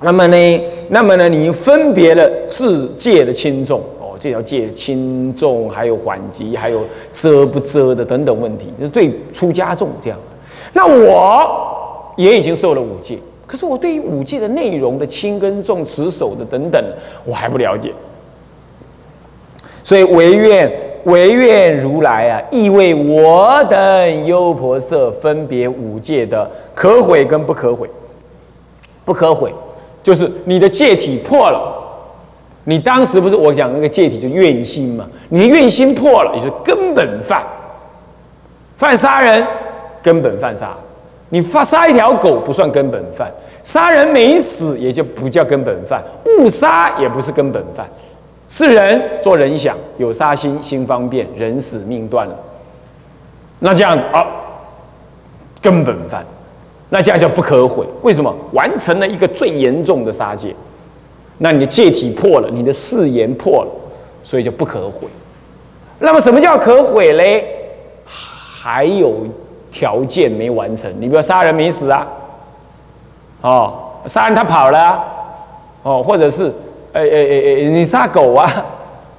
那么呢，那么呢，你分别了自戒的轻重哦，这条戒轻重，还有缓急，还有遮不遮的等等问题，就是对出家众这样。那我也已经受了五戒，可是我对于五戒的内容的轻跟重、持守的等等，我还不了解。所以唯愿唯愿如来啊，意为我等优婆塞分别五戒的可毁跟不可毁。不可毁，就是你的戒体破了。你当时不是我讲那个戒体就怨心嘛？你的怨心破了，也是根本犯。犯杀人，根本犯杀。你发杀一条狗不算根本犯，杀人没死也就不叫根本犯，误杀也不是根本犯。是人做人想，有杀心，心方便，人死命断了。那这样子啊，根本犯，那这样叫不可毁。为什么？完成了一个最严重的杀戒，那你的戒体破了，你的誓言破了，所以就不可毁。那么什么叫可毁嘞？还有条件没完成。你比如杀人没死啊，哦，杀人他跑了，哦，或者是。哎哎哎哎，你杀狗啊，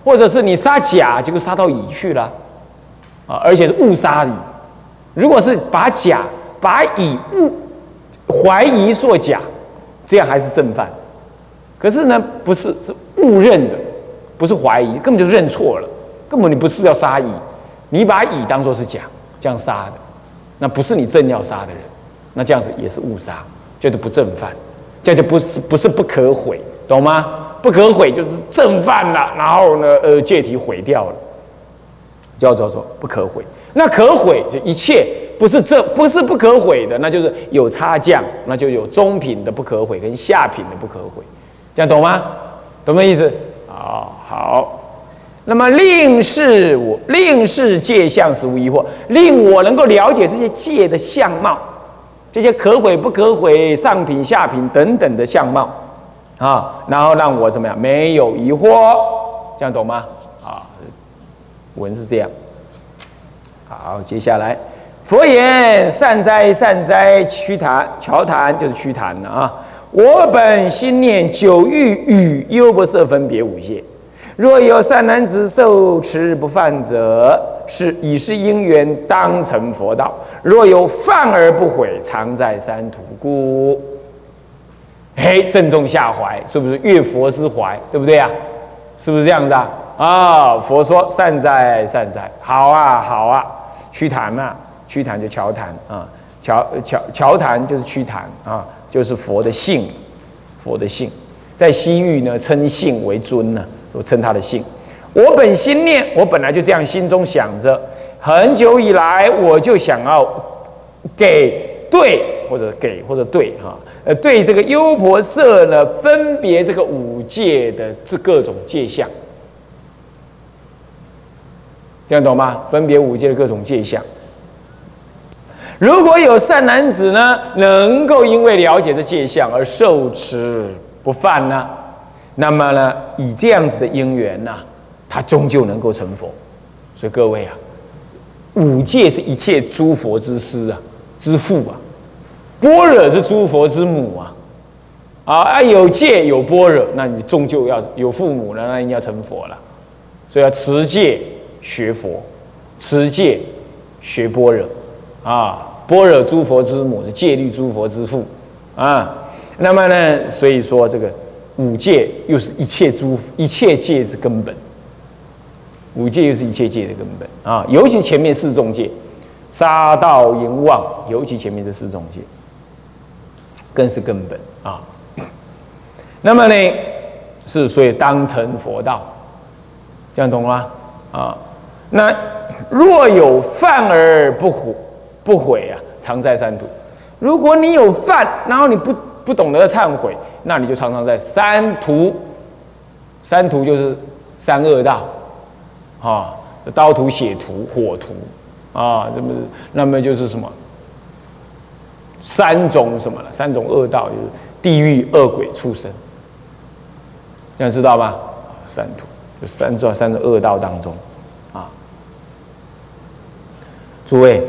或者是你杀甲，结果杀到乙去了，啊，而且是误杀乙。如果是把甲把乙误怀疑作甲，这样还是正犯。可是呢，不是是误认的，不是怀疑，根本就认错了，根本你不是要杀乙，你把乙当做是甲这样杀的，那不是你正要杀的人，那这样子也是误杀，叫做不正犯，这就不是不是不可毁，懂吗？不可毁就是正犯了，然后呢，呃，借题毁掉了，叫做说不可毁。那可毁就一切不是这不是不可毁的，那就是有差降，那就有中品的不可毁跟下品的不可毁，这样懂吗？懂没意思？啊，好。那么令是我令是戒相实无疑惑，令我能够了解这些戒的相貌，这些可毁不可毁、上品下品等等的相貌。啊，然后让我怎么样？没有疑惑，这样懂吗？啊，文是这样。好，接下来，佛言：善哉善哉，屈檀乔檀就是屈檀了啊。我本心念久欲与优不色分别五戒，若有善男子受持不犯者，是已是因缘当成佛道；若有犯而不悔，常在三途故。嘿，正中下怀，是不是越佛之怀？对不对啊？是不是这样子啊？啊，佛说善哉善哉，好啊好啊，曲檀嘛，曲檀就乔檀啊，乔乔乔檀就是曲檀啊，就是佛的性，佛的性，在西域呢称性为尊呢，说称他的性。我本心念，我本来就这样心中想着，很久以来我就想要给对或者给或者对哈。呃，对这个优婆色呢，分别这个五界的这各种界相，这样懂吗？分别五界的各种界相。如果有善男子呢，能够因为了解这戒相而受持不犯呢，那么呢，以这样子的因缘呢，他终究能够成佛。所以各位啊，五戒是一切诸佛之师啊，之父啊。般若是诸佛之母啊，啊啊有戒有般若，那你终究要有父母了，那你要成佛了，所以要持戒学佛，持戒学般若，啊般若诸佛之母是戒律诸佛之父啊，那么呢，所以说这个五戒又是一切诸一切戒之根本，五戒又是一切戒的根本啊，尤其前面四重戒，杀盗淫妄，尤其前面这四重戒。更是根本啊！那么呢，是所以当成佛道，这样懂吗？啊，那若有犯而不悔，不悔啊，常在三途。如果你有犯，然后你不不懂得忏悔，那你就常常在三途。三途就是三恶道，啊，刀途、血途、火途，啊，这么那么就是什么？三种什么了？三种恶道就是地狱、恶鬼、畜生，这样知道吧？三途就三种三种恶道当中啊。诸位，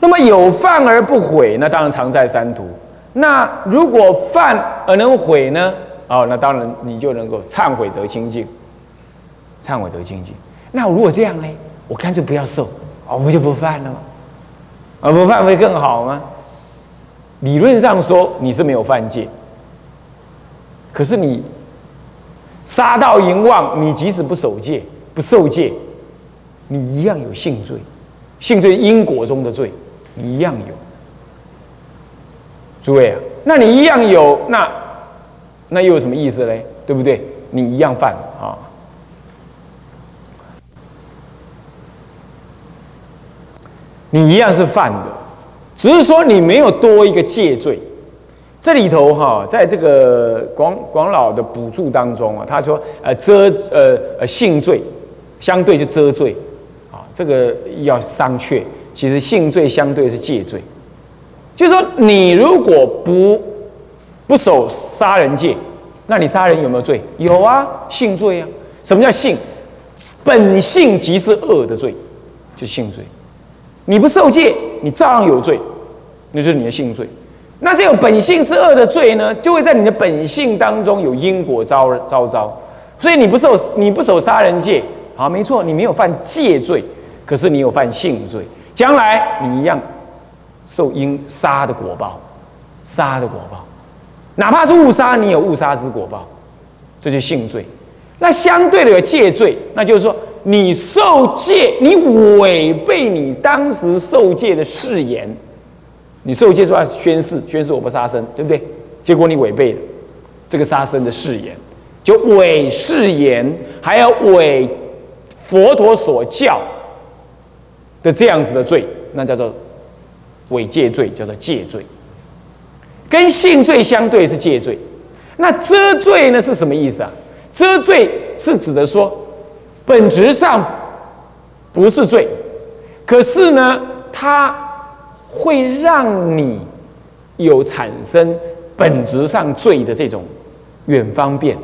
那么有犯而不悔，那当然常在三途。那如果犯而能悔呢？哦，那当然你就能够忏悔得清净，忏悔得清净。那如果这样呢？我干脆不要受，我不就不犯了吗？啊，不犯会更好吗？理论上说你是没有犯戒，可是你杀盗淫妄，你即使不守戒、不受戒，你一样有性罪，性罪因果中的罪，一样有。诸位啊，那你一样有，那那又有什么意思嘞？对不对？你一样犯啊。你一样是犯的，只是说你没有多一个戒罪。这里头哈，在这个广广老的补助当中啊，他说呃遮呃呃性罪，相对就遮罪啊，这个要商榷。其实性罪相对是戒罪，就是说你如果不不守杀人戒，那你杀人有没有罪？有啊，性罪啊。什么叫性？本性即是恶的罪，就性罪。你不受戒，你照样有罪，那就是你的性罪。那这种本性是恶的罪呢，就会在你的本性当中有因果招招招。所以你不受你不守杀人戒，好，没错，你没有犯戒罪，可是你有犯性罪，将来你一样受因杀的果报，杀的果报，哪怕是误杀，你有误杀之果报，这就性罪。那相对的有戒罪，那就是说。你受戒，你违背你当时受戒的誓言，你受戒是吧？宣誓，宣誓我不杀生，对不对？结果你违背了这个杀生的誓言，就违誓言，还要违佛陀所教的这样子的罪，那叫做违戒罪，叫做戒罪。跟性罪相对是戒罪，那遮罪呢是什么意思啊？遮罪是指的说。本质上不是罪，可是呢，它会让你有产生本质上罪的这种远方便，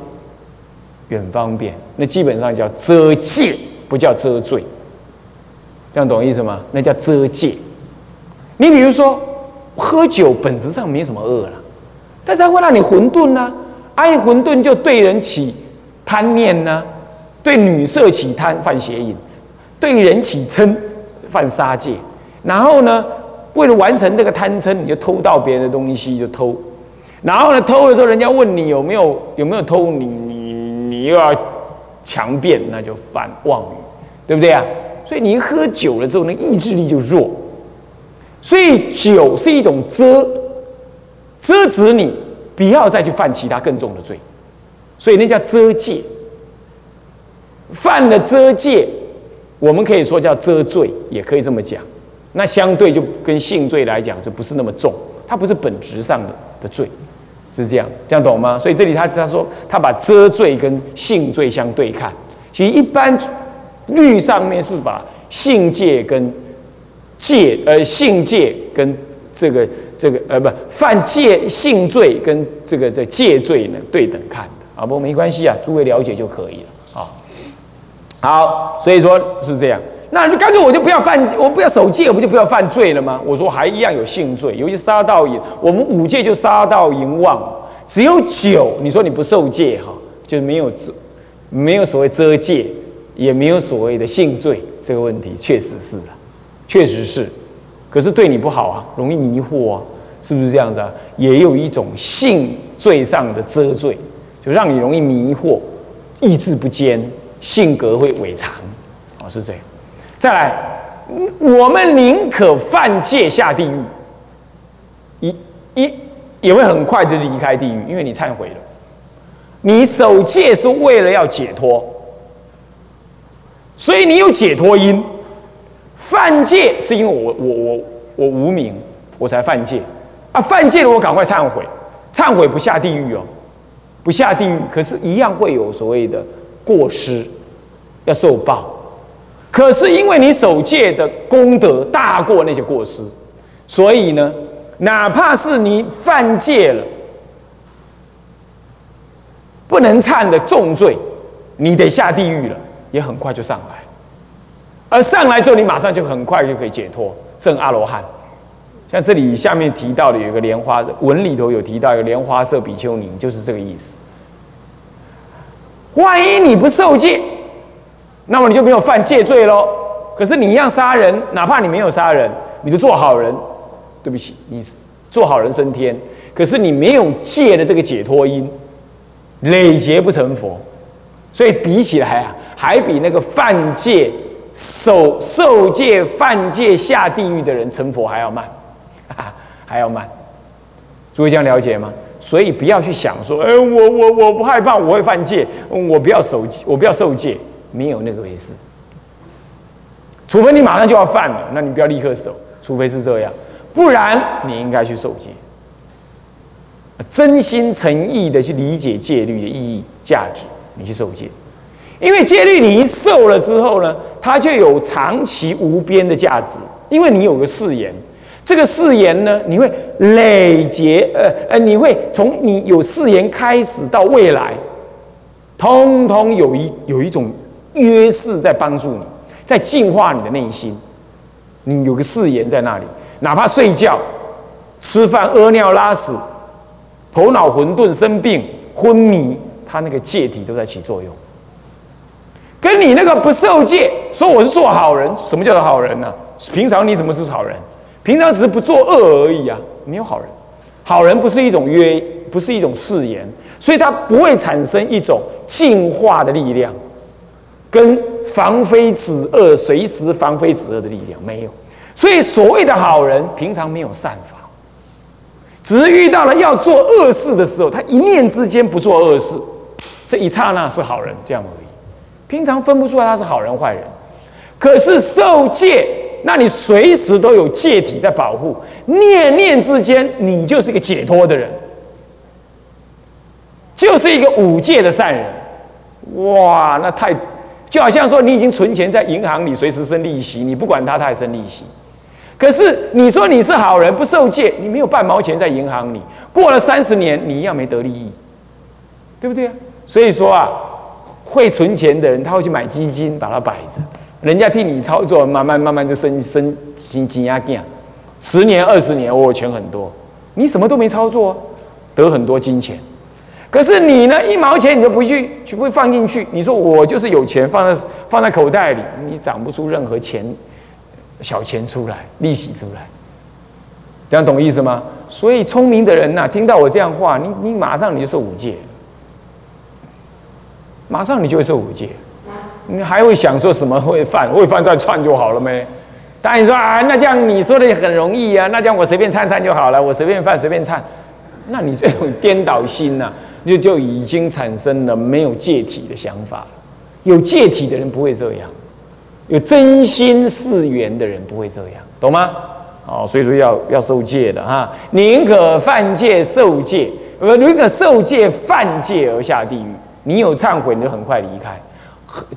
远方便，那基本上叫遮戒，不叫遮罪。这样懂意思吗？那叫遮戒。你比如说，喝酒本质上没什么恶了，但是它会让你混沌呢，爱混沌就对人起贪念呢。对女色起贪犯邪淫，对人起嗔犯杀戒，然后呢，为了完成这个贪嗔，你就偷盗别人的东西就偷，然后呢，偷的时候人家问你有没有有没有偷，你你你又要强辩，那就犯妄语，对不对啊？所以你一喝酒了之后，那意志力就弱，所以酒是一种遮，遮止你不要再去犯其他更重的罪，所以那叫遮戒。犯了遮戒，我们可以说叫遮罪，也可以这么讲。那相对就跟性罪来讲，就不是那么重，它不是本质上的的罪，是这样，这样懂吗？所以这里他他说他把遮罪跟性罪相对看，其实一般律上面是把性戒跟戒呃性戒跟这个这个呃不犯戒性罪跟这个这戒罪呢对等看的啊，不过没关系啊，诸位了解就可以了啊。好，所以说是这样。那你干脆我就不要犯，我不要守戒，我不就不要犯罪了吗？我说还一样有性罪，尤其杀盗淫。我们五戒就杀盗淫妄，只有酒。你说你不受戒哈，就没有遮，没有所谓遮戒，也没有所谓的性罪。这个问题确实是啊，确实是。可是对你不好啊，容易迷惑啊，是不是这样子啊？也有一种性罪上的遮罪，就让你容易迷惑，意志不坚。性格会伪常，哦，是这样。再来，我们宁可犯戒下地狱，一一也会很快就离开地狱，因为你忏悔了。你守戒是为了要解脱，所以你有解脱因。犯戒是因为我我我我无名，我才犯戒啊！犯戒了，我赶快忏悔，忏悔不下地狱哦，不下地狱，可是一样会有所谓的。过失要受报，可是因为你守戒的功德大过那些过失，所以呢，哪怕是你犯戒了，不能忏的重罪，你得下地狱了，也很快就上来。而上来之后，你马上就很快就可以解脱，证阿罗汉，像这里下面提到的有一个莲花文里头有提到一个莲花色比丘尼，就是这个意思。万一你不受戒，那么你就没有犯戒罪喽。可是你一样杀人，哪怕你没有杀人，你就做好人。对不起，你做好人升天，可是你没有戒的这个解脱因，累劫不成佛。所以比起来啊，还比那个犯戒、受受戒、犯戒下地狱的人成佛还要慢，还要慢。诸位这样了解吗？所以不要去想说，哎，我我我不害怕我会犯戒，我不要守，我不要受戒，没有那个回事。除非你马上就要犯了，那你不要立刻守，除非是这样，不然你应该去受戒。真心诚意的去理解戒律的意义、价值。你去受戒，因为戒律你一受了之后呢，它就有长期无边的价值。因为你有个誓言，这个誓言呢，你会累结，呃呃，你会从你有誓言开始到未来，通通有一有一种约誓在帮助你，在净化你的内心。你有个誓言在那里，哪怕睡觉、吃饭、屙尿、拉屎、头脑混沌、生病、昏迷。它那个戒体都在起作用，跟你那个不受戒说我是做好人，什么叫做好人呢？平常你怎么是好人？平常只是不作恶而已啊，没有好人。好人不是一种约，不是一种誓言，所以它不会产生一种净化的力量，跟防非止恶、随时防非止恶的力量没有。所以所谓的好人，平常没有善法，只是遇到了要做恶事的时候，他一念之间不做恶事。这一刹那是好人，这样而已。平常分不出来他是好人坏人，可是受戒，那你随时都有戒体在保护，念念之间你就是一个解脱的人，就是一个五戒的善人。哇，那太就好像说你已经存钱在银行里，随时生利息，你不管他，他还生利息。可是你说你是好人，不受戒，你没有半毛钱在银行里，过了三十年，你一样没得利益，对不对啊？所以说啊，会存钱的人，他会去买基金，把它摆着，人家替你操作，慢慢慢慢就升升金金压金，十年二十年，我钱很多，你什么都没操作，得很多金钱。可是你呢，一毛钱你都不去，就不会放进去。你说我就是有钱放在放在口袋里，你长不出任何钱小钱出来，利息出来，这样懂意思吗？所以聪明的人呐，听到我这样话，你你马上你就受五戒。马上你就会受五戒，你还会想说什么会犯？会犯再串就好了没？当然说啊，那这样你说的很容易啊，那这样我随便忏忏就好了，我随便犯随便忏，那你这种颠倒心呐，就就已经产生了没有戒体的想法。有戒体的人不会这样，有真心誓缘的人不会这样，懂吗？哦，所以说要要受戒的哈，宁可犯戒受戒，呃，宁可受戒犯戒而下地狱。你有忏悔，你就很快离开，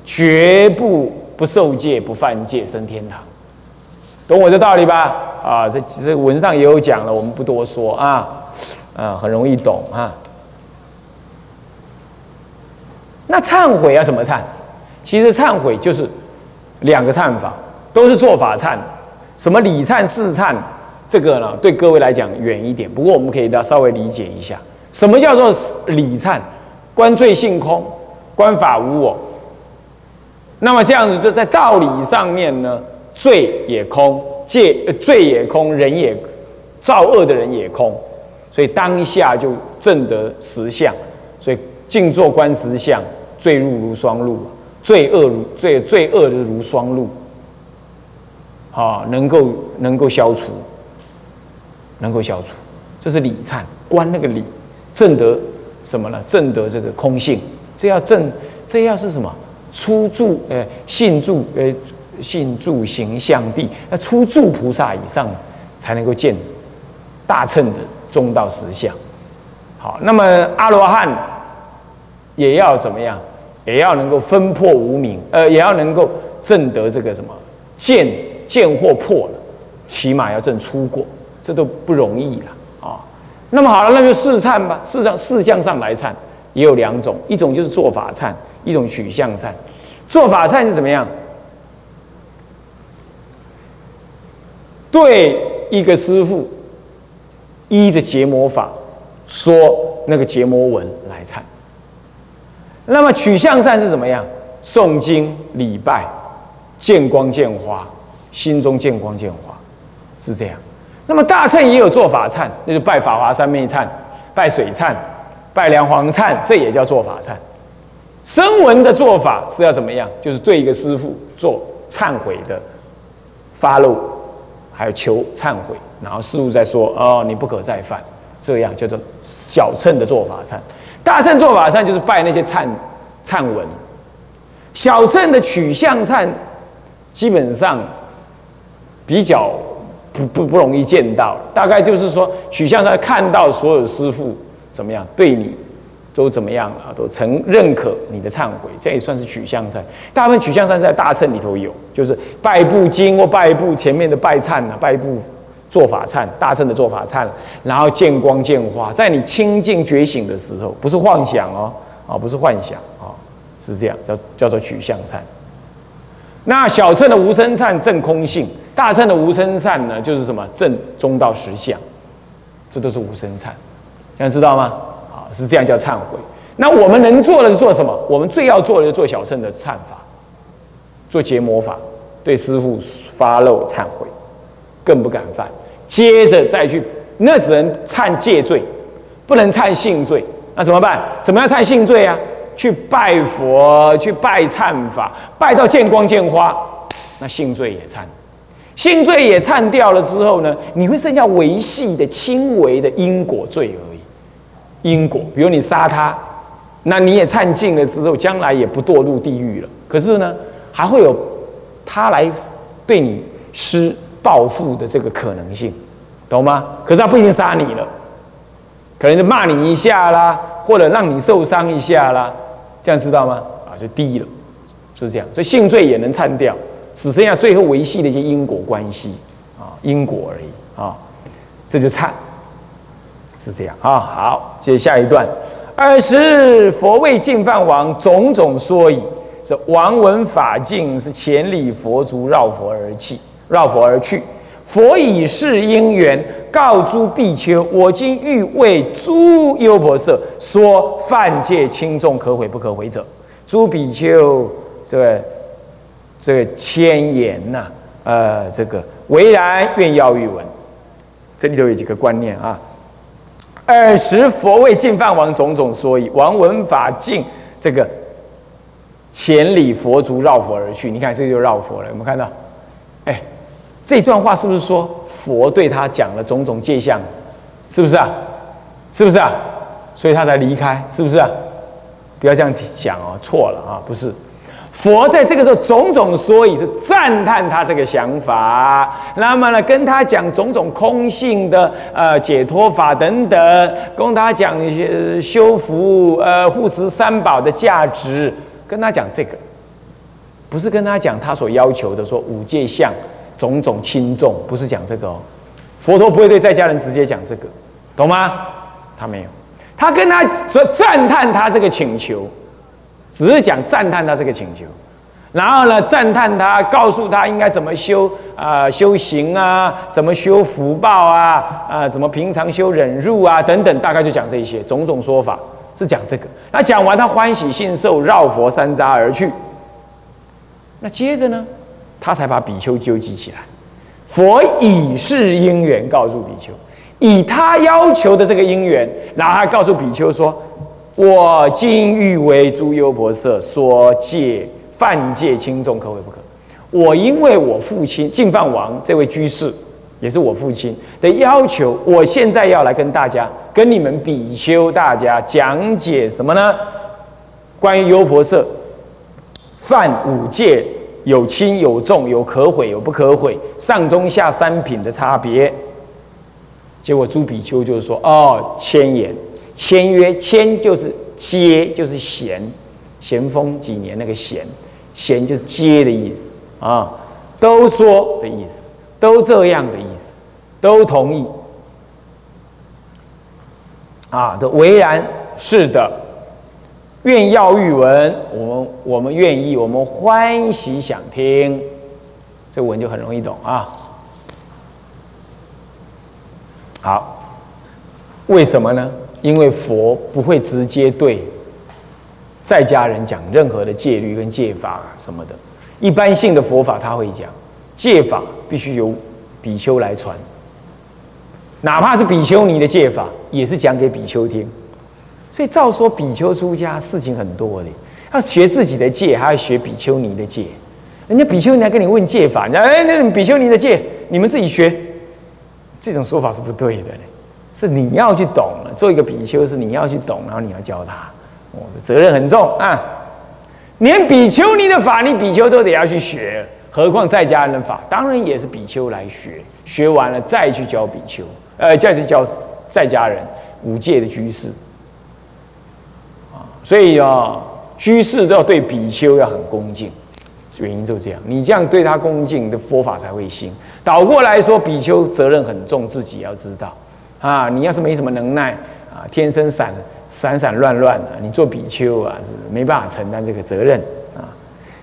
绝不不受戒、不犯戒升天堂，懂我的道理吧？啊，这这文上也有讲了，我们不多说啊，啊，很容易懂哈。那忏悔要怎么忏？其实忏悔就是两个忏法，都是做法忏，什么礼忏、事忏，这个呢对各位来讲远一点，不过我们可以稍微理解一下，什么叫做礼忏？观罪性空，观法无我。那么这样子就在道理上面呢，罪也空，戒罪也空，人也造恶的人也空，所以当下就证得实相。所以静坐观实相，罪入如双露，罪恶如罪罪恶的如双露，啊，能够能够消除，能够消除，这是理忏，观那个理，证得。什么呢？证得这个空性，这要证，这要是什么？初住，呃，信住，呃，信住行相地，那初住菩萨以上才能够见大乘的中道实相。好，那么阿罗汉也要怎么样？也要能够分破无明，呃，也要能够证得这个什么见见或破了，起码要证出过，这都不容易了。那么好了，那就试忏吧。事上事项上来忏，也有两种，一种就是做法忏，一种取向忏。做法忏是怎么样？对一个师傅依着结魔法说那个结魔文来忏。那么取向善是怎么样？诵经礼拜，见光见花，心中见光见花，是这样。那么大乘也有做法忏，那就拜法华三昧忏，拜水忏，拜梁皇忏，这也叫做法忏。声闻的做法是要怎么样？就是对一个师傅做忏悔的发露，还有求忏悔，然后师傅再说哦，你不可再犯，这样叫做小乘的做法忏。大乘做法忏就是拜那些忏忏文，小乘的取向忏基本上比较不不不容易见到，大概就是说取向忏看到所有师傅怎么样对你都怎么样啊，都曾认可你的忏悔，这也算是取向忏。大部分取向忏在大乘里头有，就是拜部经或拜部前面的拜忏啊，拜部。做法忏，大圣的做法忏，然后见光见花，在你清净觉醒的时候，不是幻想哦，啊，不是幻想啊，是这样，叫叫做取向忏。那小乘的无生忏正空性，大乘的无生忏呢，就是什么正中道实相，这都是无生忏，现在知道吗？啊，是这样叫忏悔。那我们能做的是做什么？我们最要做的是做小乘的忏法，做结魔法，对师父发露忏悔。更不敢犯，接着再去，那只能忏戒罪，不能忏性罪。那怎么办？怎么样忏性罪啊？去拜佛，去拜忏法，拜到见光见花，那性罪也忏。性罪也忏掉了之后呢，你会剩下维系的轻微的因果罪而已。因果，比如你杀他，那你也忏尽了之后，将来也不堕入地狱了。可是呢，还会有他来对你施。报复的这个可能性，懂吗？可是他不一定杀你了，可能就骂你一下啦，或者让你受伤一下啦，这样知道吗？啊，就低了，是这样。所以性罪也能忏掉，只剩下最后维系的一些因果关系啊，因果而已啊，这就忏，是这样啊。好，接下一段。二十佛为净饭王种种说矣，是王闻法境是千里佛足绕佛而去。绕佛而去，佛以是因缘告诸比丘：我今欲为诸优婆塞说犯戒轻重可悔不可悔者。诸比丘，这个这个千言呐，呃，这个唯然愿要欲闻。这里头有几个观念啊。尔时佛为净饭王种种说以王闻法尽，这个千里佛足绕佛而去。你看，这就绕佛了。有没有看到？哎。这段话是不是说佛对他讲了种种界相，是不是啊？是不是啊？所以他才离开，是不是啊？不要这样讲哦，错了啊，不是。佛在这个时候种种说以是赞叹他这个想法，那么呢，跟他讲种种空性的呃解脱法等等，跟他讲一些修福呃护持三宝的价值，跟他讲这个，不是跟他讲他所要求的说五界相。种种轻重不是讲这个哦，佛陀不会对在家人直接讲这个，懂吗？他没有，他跟他说赞叹他这个请求，只是讲赞叹他这个请求，然后呢赞叹他，告诉他应该怎么修啊修行啊，怎么修福报啊啊，怎么平常修忍辱啊等等，大概就讲这些种种说法是讲这个。那讲完他欢喜信受，绕佛山楂而去。那接着呢？他才把比丘纠集起来。佛以是因缘告诉比丘，以他要求的这个因缘，然后告诉比丘说：“我今欲为诸优婆塞说戒犯戒轻重可毁不可？我因为我父亲净饭王这位居士，也是我父亲的要求，我现在要来跟大家、跟你们比丘大家讲解什么呢？关于优婆塞犯五戒。”有轻有重，有可毁有不可毁，上中下三品的差别。结果朱比丘就是说：“哦，千言，签约，签就是接，就是咸，咸丰几年那个咸，咸就接的意思啊，都说的意思，都这样的意思，都同意啊，都唯然是的。”愿要欲闻，我们我们愿意，我们欢喜想听，这文就很容易懂啊。好，为什么呢？因为佛不会直接对在家人讲任何的戒律跟戒法什么的。一般性的佛法他会讲，戒法必须由比丘来传，哪怕是比丘尼的戒法，也是讲给比丘听。所以照说比丘出家事情很多的，要学自己的戒，还要学比丘尼的戒。人家比丘尼来跟你问戒法，哎，那比丘尼的戒你们自己学，这种说法是不对的。是你要去懂了，做一个比丘是你要去懂，然后你要教他，我的责任很重啊。连比丘尼的法，你比丘都得要去学，何况在家人的法，当然也是比丘来学，学完了再去教比丘，呃，再去教在家人五戒的居士。所以啊，居士都要对比丘要很恭敬，原因就这样，你这样对他恭敬，的佛法才会兴。倒过来说，比丘责任很重，自己要知道。啊，你要是没什么能耐啊，天生散散散乱乱的，你做比丘啊是没办法承担这个责任啊。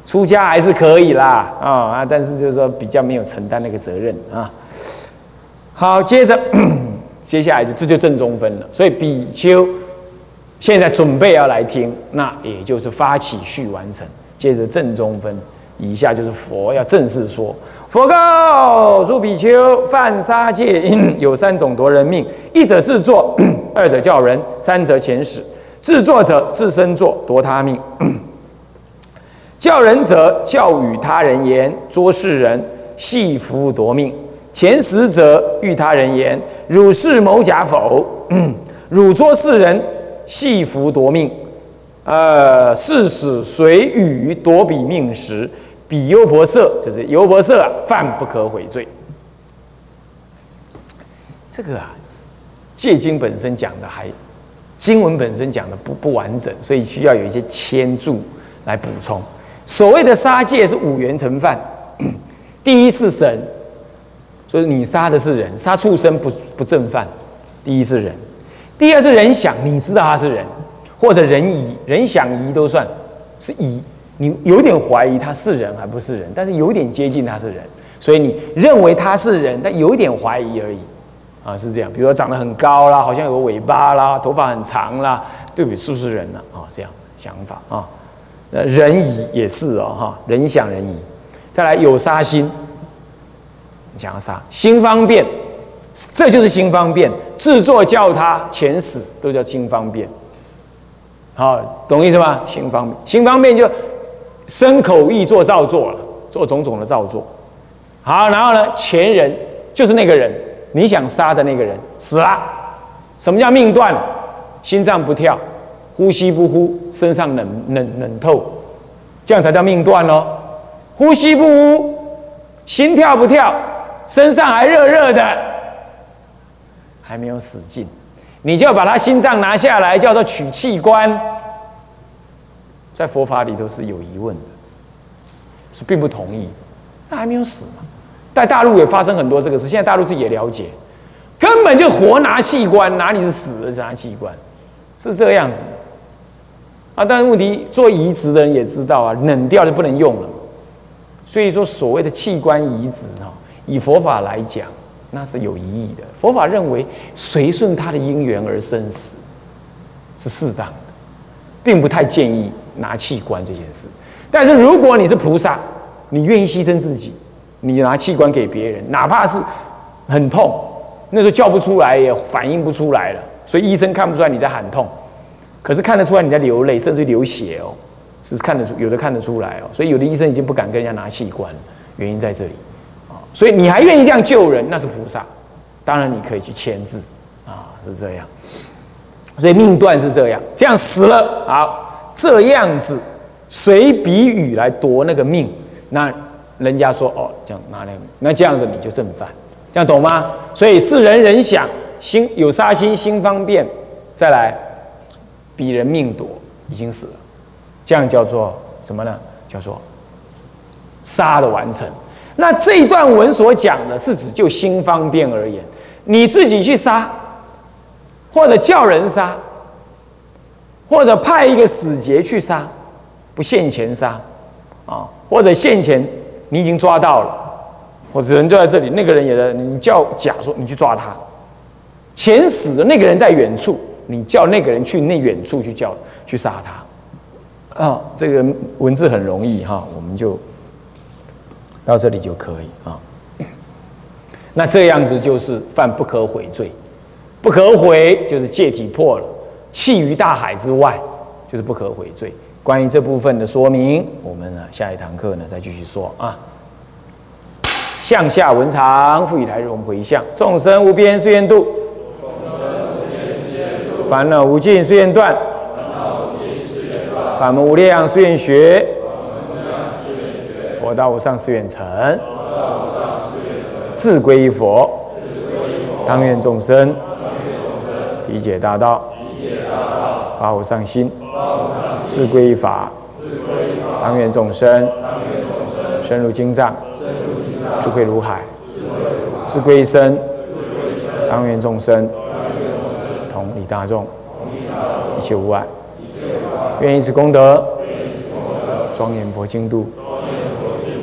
出家还是可以啦，啊啊，但是就是说比较没有承担那个责任啊。好，接着 接下来就这就正中分了。所以比丘现在准备要来听，那也就是发起序完成，接着正中分，以下就是佛要正式说。佛告诸比丘：犯杀戒 有三种夺人命：一者自作，二者教人，三者遣使。自作者自身作，夺他命；教人者教与他人言，捉世人，戏服夺命；遣使者欲他人言，汝是谋假否？汝捉世人，戏服夺命。呃，是使随语夺彼命时。彼优婆塞，就是优婆塞啊，犯不可悔罪。这个啊，戒经本身讲的还，经文本身讲的不不完整，所以需要有一些牵注来补充。所谓的杀戒是五元成犯，第一是神，所以你杀的是人，杀畜生不不正犯。第一是人，第二是人想，你知道他是人，或者人疑，人想疑都算是疑。你有点怀疑他是人还不是人，但是有点接近他是人，所以你认为他是人，但有一点怀疑而已，啊，是这样。比如说长得很高啦，好像有个尾巴啦，头发很长啦，对比是不是人呢？啊，这样想法啊，呃，人疑也是哦，哈，人想人疑。再来有杀心，你想要杀，心方便，这就是心方便，制作叫他前死都叫心方便，好，懂意思吗？心方便，心方便就。身口意做造作了，做种种的造作。好，然后呢，前人就是那个人，你想杀的那个人死了。什么叫命断？心脏不跳，呼吸不呼，身上冷冷冷透，这样才叫命断喽。呼吸不呼，心跳不跳，身上还热热的，还没有死尽，你就要把他心脏拿下来，叫做取器官。在佛法里头是有疑问的，是并不同意。那还没有死嘛？在大陆也发生很多这个事。现在大陆自己也了解，根本就活拿器官，哪里是死的拿器官？是这个样子啊！但是问题做移植的人也知道啊，冷掉就不能用了。所以说，所谓的器官移植啊，以佛法来讲，那是有意义的。佛法认为，随顺他的因缘而生死是适当的，并不太建议。拿器官这件事，但是如果你是菩萨，你愿意牺牲自己，你拿器官给别人，哪怕是很痛，那时候叫不出来也反应不出来了，所以医生看不出来你在喊痛，可是看得出来你在流泪，甚至流血哦，是看得出有的看得出来哦，所以有的医生已经不敢跟人家拿器官，原因在这里，所以你还愿意这样救人，那是菩萨，当然你可以去签字啊，是这样，所以命断是这样，这样死了好。这样子随比喻来夺那个命，那人家说哦，这样拿来，那这样子你就正犯，这样懂吗？所以是人人想心有杀心，心方便，再来比人命夺，已经死了，这样叫做什么呢？叫做杀的完成。那这一段文所讲的是指就心方便而言，你自己去杀，或者叫人杀。或者派一个使节去杀，不现钱杀，啊，或者现钱你已经抓到了，或者人就在这里，那个人也在，你叫甲说你去抓他，钱死了，那个人在远处，你叫那个人去那远处去叫去杀他。啊，这个文字很容易哈，我们就到这里就可以啊。那这样子就是犯不可悔罪，不可悔就是戒体破了，弃于大海之外就是不可悔罪。关于这部分的说明，我们呢下一堂课呢再继续说啊。向下文长，复以来日我们回向：众生无边誓愿度，烦恼无尽誓愿断，法门无量誓愿学，佛道无上誓愿成。自归依佛，当愿众生理解大道，发无上心；自归依法，当愿众生深入经藏，智慧如海；自归依身，当愿众生同理大众，一切无碍。愿以此功德，庄严佛净土，